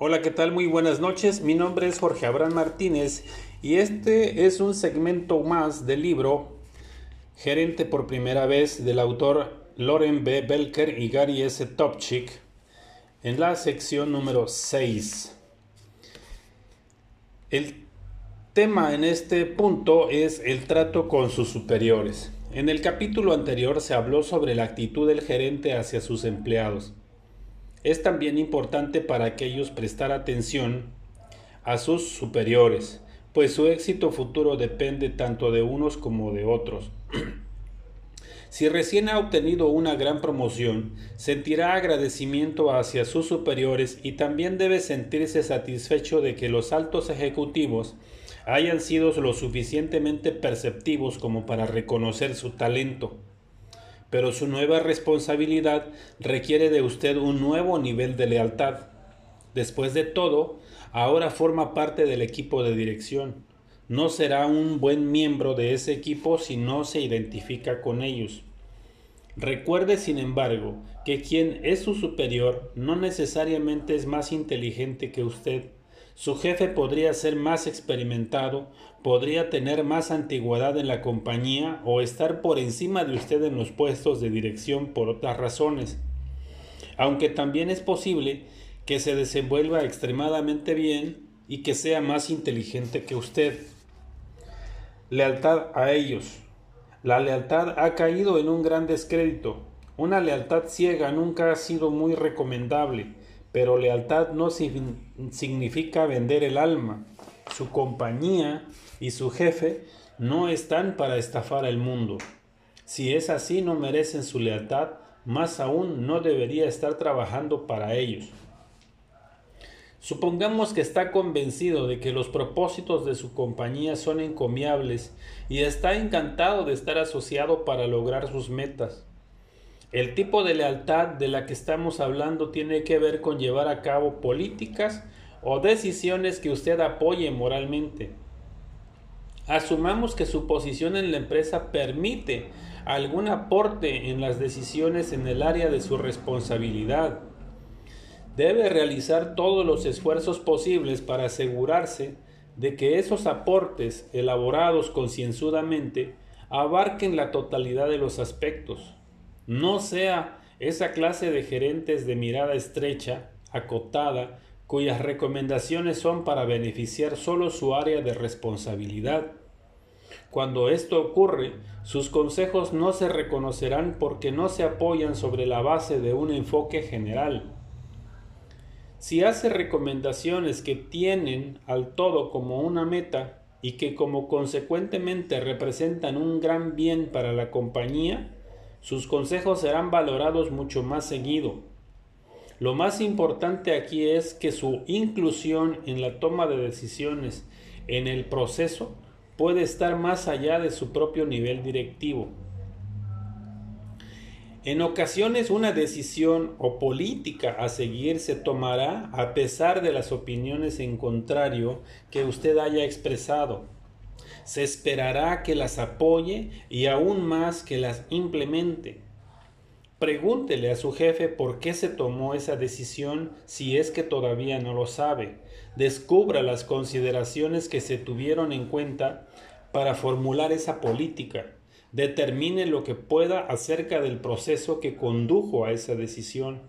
Hola, ¿qué tal? Muy buenas noches. Mi nombre es Jorge Abraham Martínez y este es un segmento más del libro Gerente por primera vez del autor Loren B. Belker y Gary S. Topchik en la sección número 6. El tema en este punto es el trato con sus superiores. En el capítulo anterior se habló sobre la actitud del gerente hacia sus empleados. Es también importante para aquellos prestar atención a sus superiores, pues su éxito futuro depende tanto de unos como de otros. si recién ha obtenido una gran promoción, sentirá agradecimiento hacia sus superiores y también debe sentirse satisfecho de que los altos ejecutivos hayan sido lo suficientemente perceptivos como para reconocer su talento pero su nueva responsabilidad requiere de usted un nuevo nivel de lealtad. Después de todo, ahora forma parte del equipo de dirección. No será un buen miembro de ese equipo si no se identifica con ellos. Recuerde, sin embargo, que quien es su superior no necesariamente es más inteligente que usted su jefe podría ser más experimentado, podría tener más antigüedad en la compañía o estar por encima de usted en los puestos de dirección por otras razones. Aunque también es posible que se desenvuelva extremadamente bien y que sea más inteligente que usted. Lealtad a ellos. La lealtad ha caído en un gran descrédito. Una lealtad ciega nunca ha sido muy recomendable pero lealtad no significa vender el alma. Su compañía y su jefe no están para estafar al mundo. Si es así, no merecen su lealtad, más aún no debería estar trabajando para ellos. Supongamos que está convencido de que los propósitos de su compañía son encomiables y está encantado de estar asociado para lograr sus metas. El tipo de lealtad de la que estamos hablando tiene que ver con llevar a cabo políticas o decisiones que usted apoye moralmente. Asumamos que su posición en la empresa permite algún aporte en las decisiones en el área de su responsabilidad. Debe realizar todos los esfuerzos posibles para asegurarse de que esos aportes, elaborados concienzudamente, abarquen la totalidad de los aspectos no sea esa clase de gerentes de mirada estrecha, acotada, cuyas recomendaciones son para beneficiar solo su área de responsabilidad. Cuando esto ocurre, sus consejos no se reconocerán porque no se apoyan sobre la base de un enfoque general. Si hace recomendaciones que tienen al todo como una meta y que como consecuentemente representan un gran bien para la compañía, sus consejos serán valorados mucho más seguido. Lo más importante aquí es que su inclusión en la toma de decisiones en el proceso puede estar más allá de su propio nivel directivo. En ocasiones una decisión o política a seguir se tomará a pesar de las opiniones en contrario que usted haya expresado se esperará que las apoye y aún más que las implemente. Pregúntele a su jefe por qué se tomó esa decisión si es que todavía no lo sabe. Descubra las consideraciones que se tuvieron en cuenta para formular esa política. Determine lo que pueda acerca del proceso que condujo a esa decisión.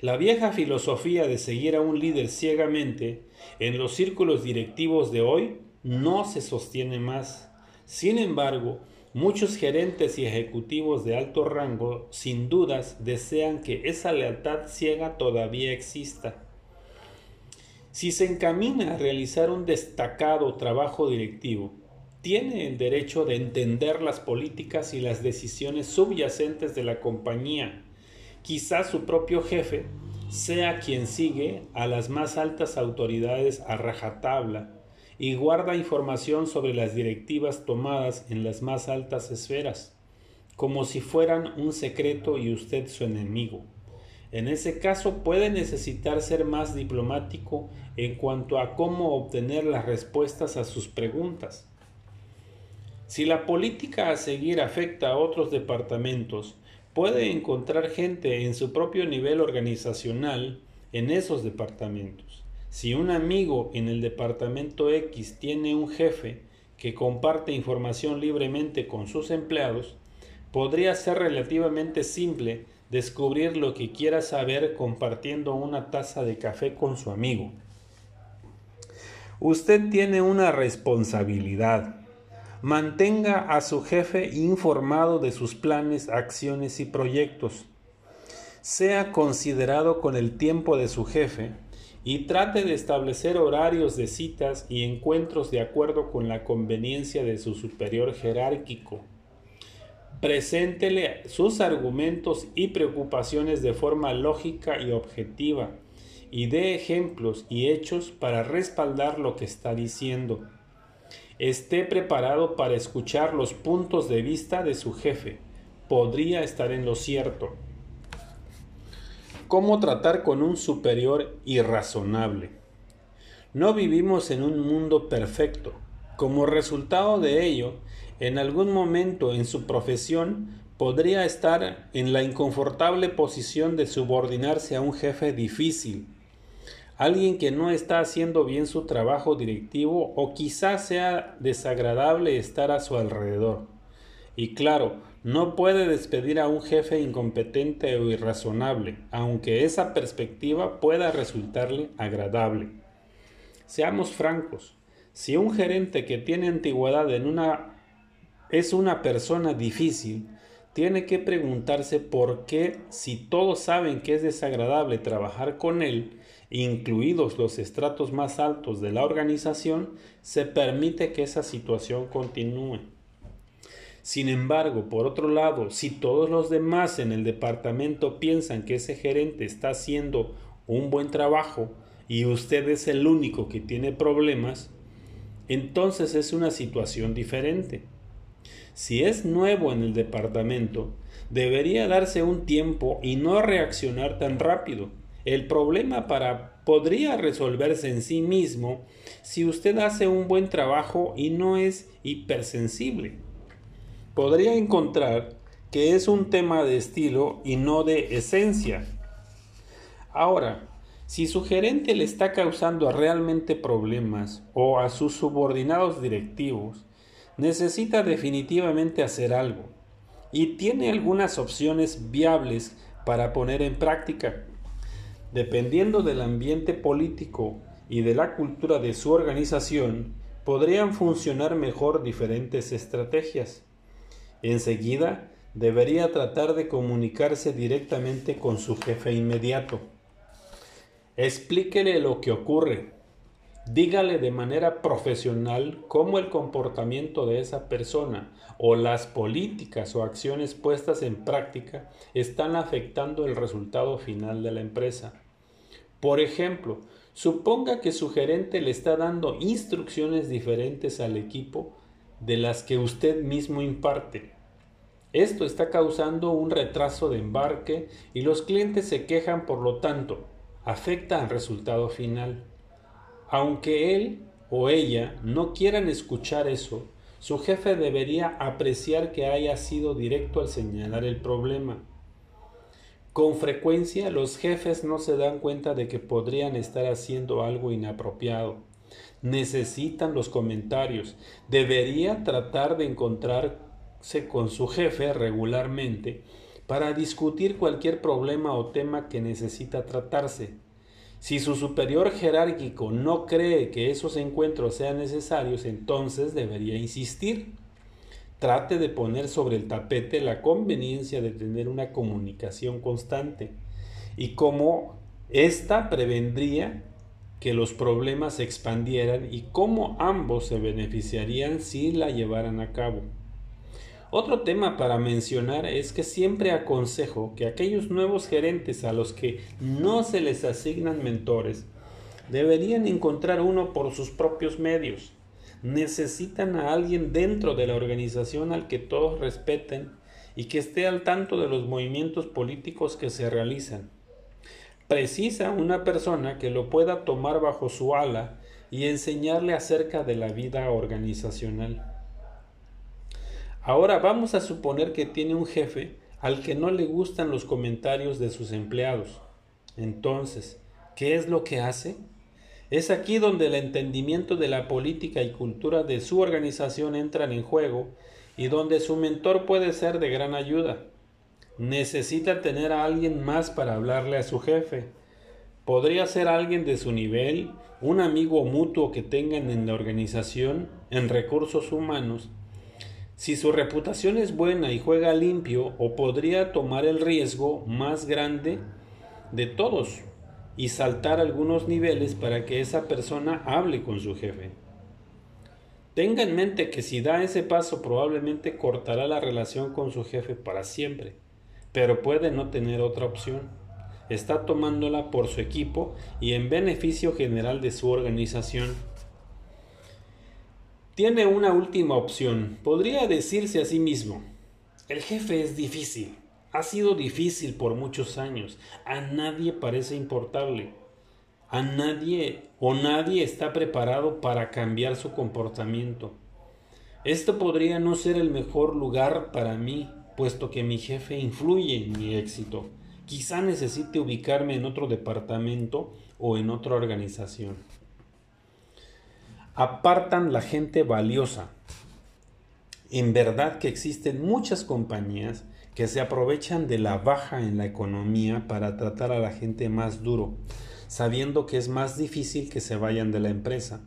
La vieja filosofía de seguir a un líder ciegamente en los círculos directivos de hoy no se sostiene más. Sin embargo, muchos gerentes y ejecutivos de alto rango sin dudas desean que esa lealtad ciega todavía exista. Si se encamina a realizar un destacado trabajo directivo, tiene el derecho de entender las políticas y las decisiones subyacentes de la compañía. Quizás su propio jefe sea quien sigue a las más altas autoridades a rajatabla y guarda información sobre las directivas tomadas en las más altas esferas, como si fueran un secreto y usted su enemigo. En ese caso puede necesitar ser más diplomático en cuanto a cómo obtener las respuestas a sus preguntas. Si la política a seguir afecta a otros departamentos, puede encontrar gente en su propio nivel organizacional en esos departamentos. Si un amigo en el departamento X tiene un jefe que comparte información libremente con sus empleados, podría ser relativamente simple descubrir lo que quiera saber compartiendo una taza de café con su amigo. Usted tiene una responsabilidad. Mantenga a su jefe informado de sus planes, acciones y proyectos. Sea considerado con el tiempo de su jefe y trate de establecer horarios de citas y encuentros de acuerdo con la conveniencia de su superior jerárquico. Preséntele sus argumentos y preocupaciones de forma lógica y objetiva y dé ejemplos y hechos para respaldar lo que está diciendo. Esté preparado para escuchar los puntos de vista de su jefe. Podría estar en lo cierto. ¿Cómo tratar con un superior irrazonable? No vivimos en un mundo perfecto. Como resultado de ello, en algún momento en su profesión podría estar en la inconfortable posición de subordinarse a un jefe difícil, alguien que no está haciendo bien su trabajo directivo o quizás sea desagradable estar a su alrededor. Y claro, no puede despedir a un jefe incompetente o irrazonable, aunque esa perspectiva pueda resultarle agradable. Seamos francos, si un gerente que tiene antigüedad en una es una persona difícil, tiene que preguntarse por qué si todos saben que es desagradable trabajar con él, incluidos los estratos más altos de la organización, se permite que esa situación continúe. Sin embargo, por otro lado, si todos los demás en el departamento piensan que ese gerente está haciendo un buen trabajo y usted es el único que tiene problemas, entonces es una situación diferente. Si es nuevo en el departamento, debería darse un tiempo y no reaccionar tan rápido el problema para podría resolverse en sí mismo si usted hace un buen trabajo y no es hipersensible. Podría encontrar que es un tema de estilo y no de esencia. Ahora, si su gerente le está causando realmente problemas o a sus subordinados directivos, necesita definitivamente hacer algo y tiene algunas opciones viables para poner en práctica. Dependiendo del ambiente político y de la cultura de su organización, podrían funcionar mejor diferentes estrategias. Enseguida, debería tratar de comunicarse directamente con su jefe inmediato. Explíquele lo que ocurre. Dígale de manera profesional cómo el comportamiento de esa persona o las políticas o acciones puestas en práctica están afectando el resultado final de la empresa. Por ejemplo, suponga que su gerente le está dando instrucciones diferentes al equipo de las que usted mismo imparte. Esto está causando un retraso de embarque y los clientes se quejan, por lo tanto, afecta al resultado final. Aunque él o ella no quieran escuchar eso, su jefe debería apreciar que haya sido directo al señalar el problema con frecuencia los jefes no se dan cuenta de que podrían estar haciendo algo inapropiado. Necesitan los comentarios. Debería tratar de encontrarse con su jefe regularmente para discutir cualquier problema o tema que necesita tratarse. Si su superior jerárquico no cree que esos encuentros sean necesarios, entonces debería insistir trate de poner sobre el tapete la conveniencia de tener una comunicación constante y cómo ésta prevendría que los problemas se expandieran y cómo ambos se beneficiarían si la llevaran a cabo. Otro tema para mencionar es que siempre aconsejo que aquellos nuevos gerentes a los que no se les asignan mentores deberían encontrar uno por sus propios medios necesitan a alguien dentro de la organización al que todos respeten y que esté al tanto de los movimientos políticos que se realizan. Precisa una persona que lo pueda tomar bajo su ala y enseñarle acerca de la vida organizacional. Ahora vamos a suponer que tiene un jefe al que no le gustan los comentarios de sus empleados. Entonces, ¿Qué es lo que hace? Es aquí donde el entendimiento de la política y cultura de su organización entran en juego y donde su mentor puede ser de gran ayuda. Necesita tener a alguien más para hablarle a su jefe. Podría ser alguien de su nivel, un amigo mutuo que tengan en la organización, en recursos humanos. Si su reputación es buena y juega limpio, o podría tomar el riesgo más grande de todos y saltar algunos niveles para que esa persona hable con su jefe. Tenga en mente que si da ese paso probablemente cortará la relación con su jefe para siempre, pero puede no tener otra opción. Está tomándola por su equipo y en beneficio general de su organización. Tiene una última opción. Podría decirse a sí mismo, el jefe es difícil. Ha sido difícil por muchos años. A nadie parece importarle a nadie o nadie está preparado para cambiar su comportamiento. Esto podría no ser el mejor lugar para mí, puesto que mi jefe influye en mi éxito. Quizá necesite ubicarme en otro departamento o en otra organización. Apartan la gente valiosa. En verdad que existen muchas compañías que se aprovechan de la baja en la economía para tratar a la gente más duro sabiendo que es más difícil que se vayan de la empresa.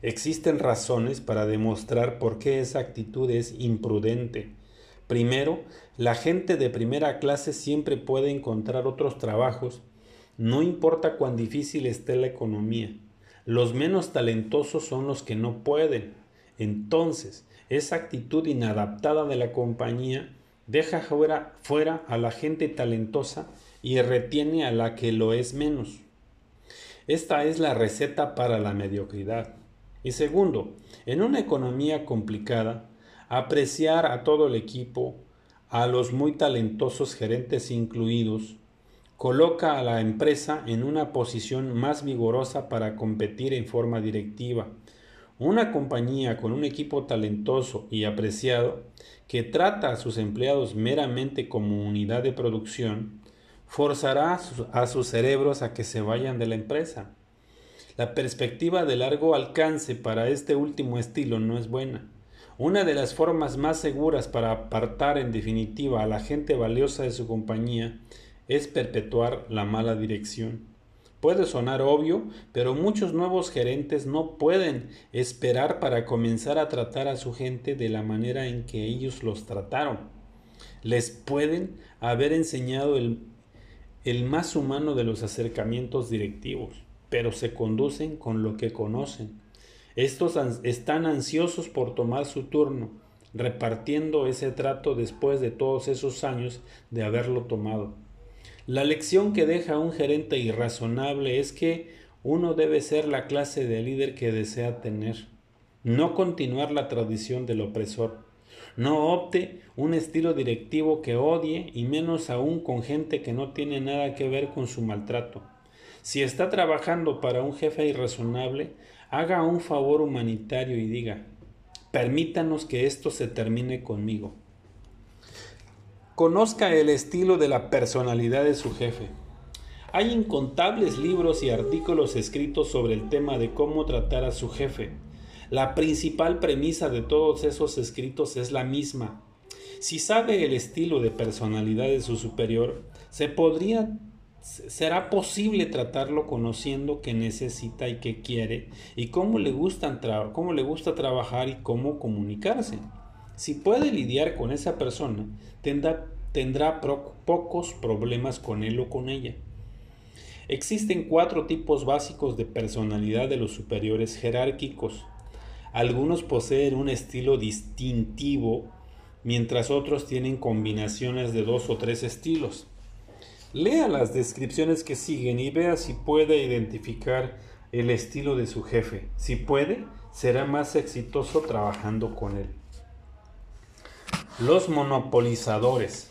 Existen razones para demostrar por qué esa actitud es imprudente. Primero, la gente de primera clase siempre puede encontrar otros trabajos, no importa cuán difícil esté la economía. Los menos talentosos son los que no pueden. Entonces, esa actitud inadaptada de la compañía deja fuera, fuera a la gente talentosa y retiene a la que lo es menos. Esta es la receta para la mediocridad. Y segundo, en una economía complicada, apreciar a todo el equipo, a los muy talentosos gerentes incluidos, coloca a la empresa en una posición más vigorosa para competir en forma directiva. Una compañía con un equipo talentoso y apreciado que trata a sus empleados meramente como unidad de producción forzará a sus, cerebros a que se vayan de la empresa. La perspectiva de largo alcance para este último estilo no es buena. Una de las formas más seguras para apartar en definitiva a la gente valiosa de su compañía es perpetuar la mala dirección. Puede sonar obvio, pero muchos nuevos gerentes no pueden esperar para comenzar a tratar a su gente de la manera en que ellos los trataron. Les pueden haber enseñado el el más humano de los acercamientos directivos, pero se conducen con lo que conocen. Estos están ansiosos por tomar su turno, repartiendo ese trato después de todos esos años de haberlo tomado. La lección que deja un gerente irrazonable es que uno debe ser la clase de líder que desea tener, no continuar la tradición del opresor. No opte un estilo directivo que odie y menos aún con gente que no tiene nada que ver con su maltrato. Si está trabajando para un jefe irrazonable, haga un favor humanitario y diga, permítanos que esto se termine conmigo. Conozca el estilo de la personalidad de su jefe. Hay incontables libros y artículos escritos sobre el tema de cómo tratar a su jefe. La principal premisa de todos esos escritos es la misma. Si sabe el estilo de personalidad de su superior, se podría será posible tratarlo conociendo qué necesita y qué quiere y cómo le, cómo le gusta trabajar y cómo comunicarse. Si puede lidiar con esa persona, tendrá, tendrá pocos problemas con él o con ella. Existen cuatro tipos básicos de personalidad de los superiores jerárquicos. Algunos poseen un estilo distintivo, mientras otros tienen combinaciones de dos o tres estilos. Lea las descripciones que siguen y vea si puede identificar el estilo de su jefe. Si puede, será más exitoso trabajando con él. Los monopolizadores.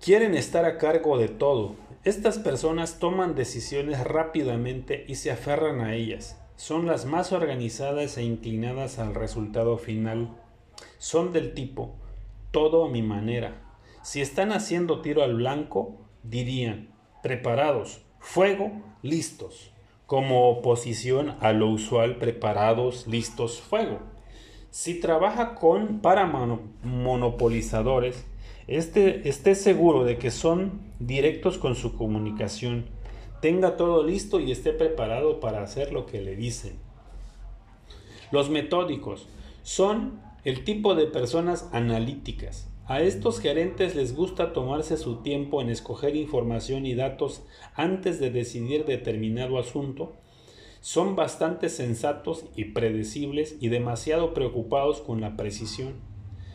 Quieren estar a cargo de todo. Estas personas toman decisiones rápidamente y se aferran a ellas son las más organizadas e inclinadas al resultado final. Son del tipo todo a mi manera. Si están haciendo tiro al blanco, dirían preparados, Fuego, listos, como oposición a lo usual preparados, listos, fuego. Si trabaja con para monopolizadores, este, esté seguro de que son directos con su comunicación. Tenga todo listo y esté preparado para hacer lo que le dicen. Los metódicos son el tipo de personas analíticas. A estos gerentes les gusta tomarse su tiempo en escoger información y datos antes de decidir determinado asunto. Son bastante sensatos y predecibles y demasiado preocupados con la precisión.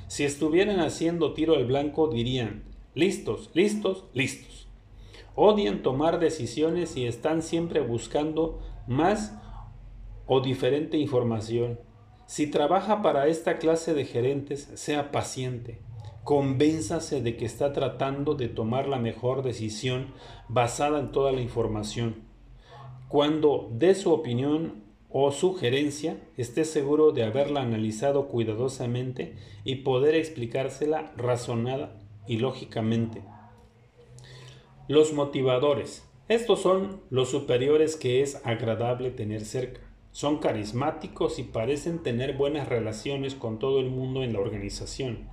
Si estuvieran haciendo tiro al blanco dirían, listos, listos, listos. Odian tomar decisiones y están siempre buscando más o diferente información. Si trabaja para esta clase de gerentes, sea paciente. Convénzase de que está tratando de tomar la mejor decisión basada en toda la información. Cuando dé su opinión o sugerencia, esté seguro de haberla analizado cuidadosamente y poder explicársela razonada y lógicamente. Los motivadores. Estos son los superiores que es agradable tener cerca. Son carismáticos y parecen tener buenas relaciones con todo el mundo en la organización.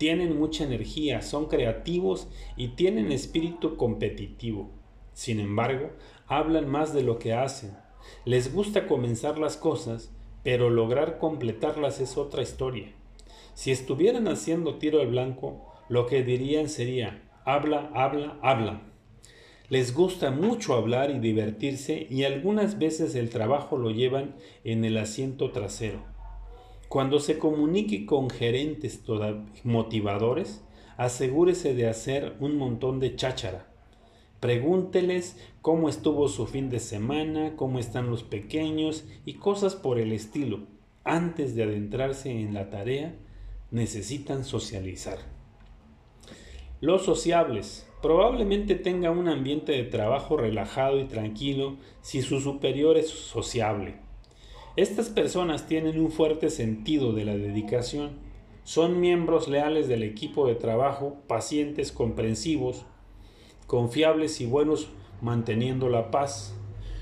Tienen mucha energía, son creativos y tienen espíritu competitivo. Sin embargo, hablan más de lo que hacen les gusta comenzar las cosas, pero lograr completarlas es otra historia. Si estuvieran haciendo tiro al blanco, lo que dirían sería, habla, habla, habla. Les gusta mucho hablar y divertirse y algunas veces el trabajo lo llevan en el asiento trasero. Cuando se comunique con gerentes motivadores, asegúrese de hacer un montón de cháchara Pregúnteles cómo estuvo su fin de semana, cómo están los pequeños y cosas por el estilo. Antes de adentrarse en la tarea, necesitan socializar. Los sociables. Probablemente tenga un ambiente de trabajo relajado y tranquilo si su superior es sociable. Estas personas tienen un fuerte sentido de la dedicación. Son miembros leales del equipo de trabajo, pacientes, comprensivos, confiables y buenos manteniendo la paz.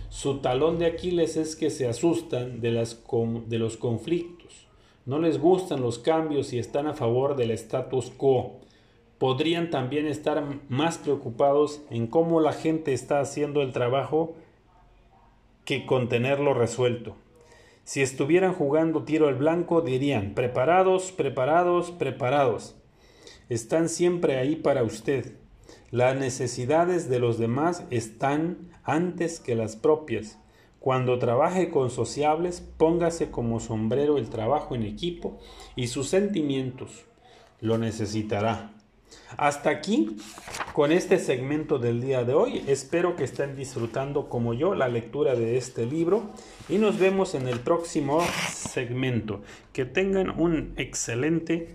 Su talón de Aquiles es que se asustan de, las, de los conflictos, no les gustan los cambios y están a favor del status quo. Podrían también estar más preocupados en cómo la gente está haciendo el trabajo que con tenerlo resuelto. Si estuvieran jugando tiro al blanco dirían, preparados, preparados, preparados. Están siempre ahí para usted. Las necesidades de los demás están antes que las propias. Cuando trabaje con sociables, póngase como sombrero el trabajo en equipo y sus sentimientos. Lo necesitará. Hasta aquí con este segmento del día de hoy. Espero que estén disfrutando como yo la lectura de este libro y nos vemos en el próximo segmento. Que tengan una excelente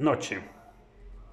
noche.